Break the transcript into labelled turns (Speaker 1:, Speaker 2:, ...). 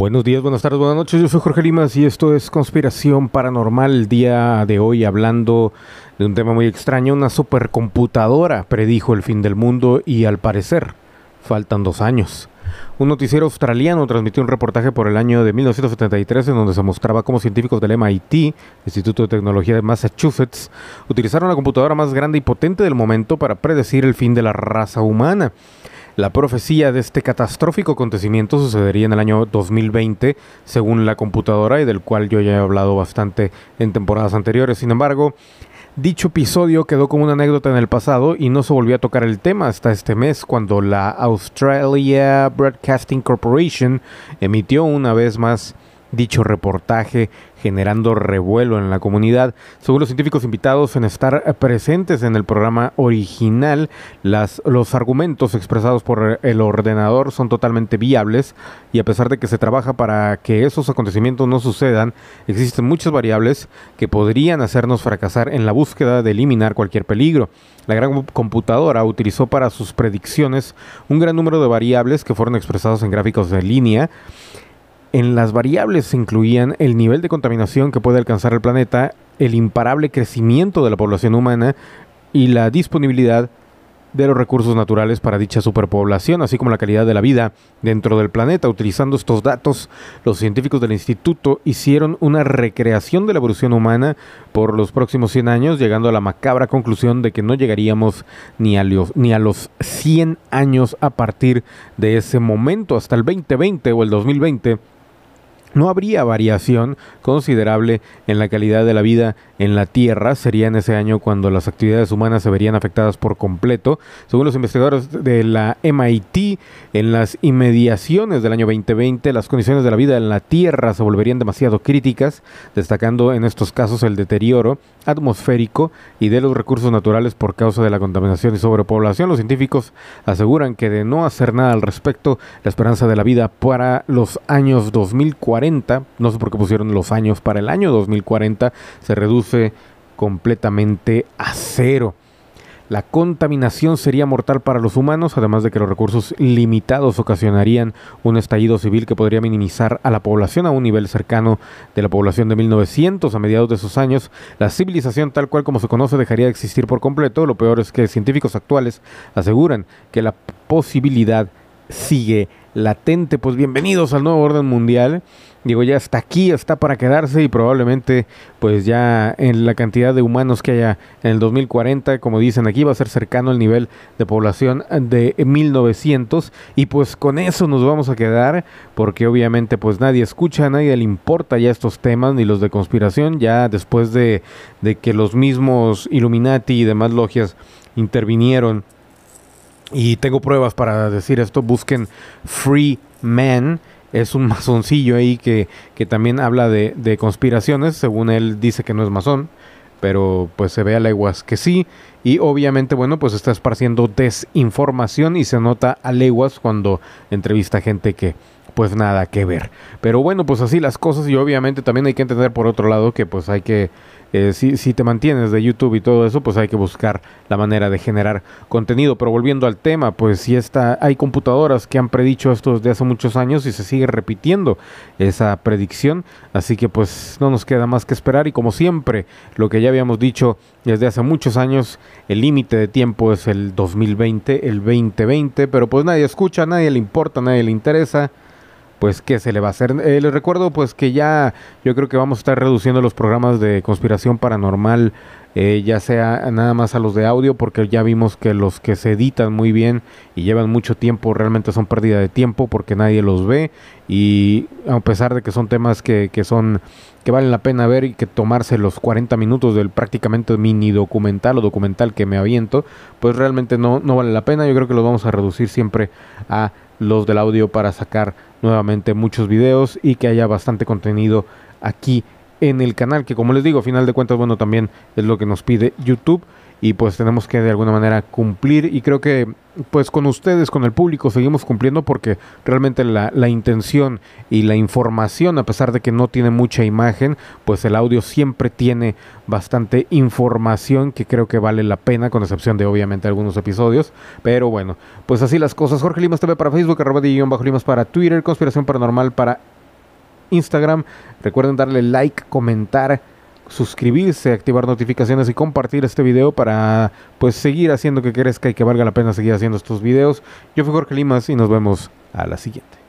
Speaker 1: Buenos días, buenas tardes, buenas noches. Yo soy Jorge Limas y esto es Conspiración Paranormal. El día de hoy hablando de un tema muy extraño. Una supercomputadora predijo el fin del mundo y al parecer faltan dos años. Un noticiero australiano transmitió un reportaje por el año de 1973 en donde se mostraba cómo científicos del MIT, Instituto de Tecnología de Massachusetts, utilizaron la computadora más grande y potente del momento para predecir el fin de la raza humana. La profecía de este catastrófico acontecimiento sucedería en el año 2020, según la computadora y del cual yo ya he hablado bastante en temporadas anteriores. Sin embargo, dicho episodio quedó como una anécdota en el pasado y no se volvió a tocar el tema hasta este mes, cuando la Australia Broadcasting Corporation emitió una vez más dicho reportaje generando revuelo en la comunidad. Según los científicos invitados en estar presentes en el programa original, las, los argumentos expresados por el ordenador son totalmente viables y a pesar de que se trabaja para que esos acontecimientos no sucedan, existen muchas variables que podrían hacernos fracasar en la búsqueda de eliminar cualquier peligro. La gran computadora utilizó para sus predicciones un gran número de variables que fueron expresados en gráficos de línea en las variables se incluían el nivel de contaminación que puede alcanzar el planeta, el imparable crecimiento de la población humana y la disponibilidad de los recursos naturales para dicha superpoblación, así como la calidad de la vida dentro del planeta. Utilizando estos datos, los científicos del instituto hicieron una recreación de la evolución humana por los próximos 100 años, llegando a la macabra conclusión de que no llegaríamos ni a los, ni a los 100 años a partir de ese momento, hasta el 2020 o el 2020 no habría variación considerable en la calidad de la vida en la Tierra. Sería en ese año cuando las actividades humanas se verían afectadas por completo. Según los investigadores de la MIT, en las inmediaciones del año 2020, las condiciones de la vida en la Tierra se volverían demasiado críticas, destacando en estos casos el deterioro atmosférico y de los recursos naturales por causa de la contaminación y sobrepoblación. Los científicos aseguran que de no hacer nada al respecto, la esperanza de la vida para los años 2040, no sé por qué pusieron los años para el año 2040, se reduce completamente a cero. La contaminación sería mortal para los humanos, además de que los recursos limitados ocasionarían un estallido civil que podría minimizar a la población a un nivel cercano de la población de 1900 a mediados de esos años. La civilización tal cual como se conoce dejaría de existir por completo. Lo peor es que científicos actuales aseguran que la posibilidad sigue latente. Pues bienvenidos al nuevo orden mundial digo, ya está aquí, está para quedarse y probablemente pues ya en la cantidad de humanos que haya en el 2040, como dicen aquí, va a ser cercano al nivel de población de 1900 y pues con eso nos vamos a quedar porque obviamente pues nadie escucha, a nadie le importa ya estos temas ni los de conspiración, ya después de, de que los mismos Illuminati y demás logias intervinieron y tengo pruebas para decir esto, busquen Free Man es un masoncillo ahí que, que también habla de, de, conspiraciones, según él dice que no es masón, pero pues se ve a leguas que sí, y obviamente, bueno, pues está esparciendo desinformación y se nota a leguas cuando entrevista gente que pues nada que ver. Pero bueno, pues así las cosas y obviamente también hay que entender por otro lado que pues hay que eh, si, si, te mantienes de YouTube y todo eso, pues hay que buscar la manera de generar contenido. Pero volviendo al tema, pues si está, hay computadoras que han predicho esto desde hace muchos años y se sigue repitiendo esa predicción. Así que pues no nos queda más que esperar. Y como siempre, lo que ya habíamos dicho desde hace muchos años, el límite de tiempo es el 2020, el 2020. Pero pues nadie escucha, nadie le importa, nadie le interesa pues qué se le va a hacer. Eh, les recuerdo pues que ya yo creo que vamos a estar reduciendo los programas de conspiración paranormal, eh, ya sea nada más a los de audio, porque ya vimos que los que se editan muy bien y llevan mucho tiempo realmente son pérdida de tiempo porque nadie los ve y a pesar de que son temas que, que son que valen la pena ver y que tomarse los 40 minutos del prácticamente mini documental o documental que me aviento, pues realmente no, no vale la pena. Yo creo que los vamos a reducir siempre a los del audio para sacar nuevamente muchos videos y que haya bastante contenido aquí en el canal, que como les digo, a final de cuentas, bueno, también es lo que nos pide YouTube y pues tenemos que de alguna manera cumplir y creo que pues con ustedes, con el público, seguimos cumpliendo porque realmente la, la, intención y la información, a pesar de que no tiene mucha imagen, pues el audio siempre tiene bastante información que creo que vale la pena, con excepción de obviamente algunos episodios. Pero bueno, pues así las cosas. Jorge Limas TV para Facebook, arroba de bajo Limas para Twitter, Conspiración Paranormal para Instagram. Recuerden darle like, comentar, suscribirse, activar notificaciones y compartir este video para pues seguir haciendo que crezca y que valga la pena seguir haciendo estos videos. Yo fui Jorge Limas y nos vemos a la siguiente.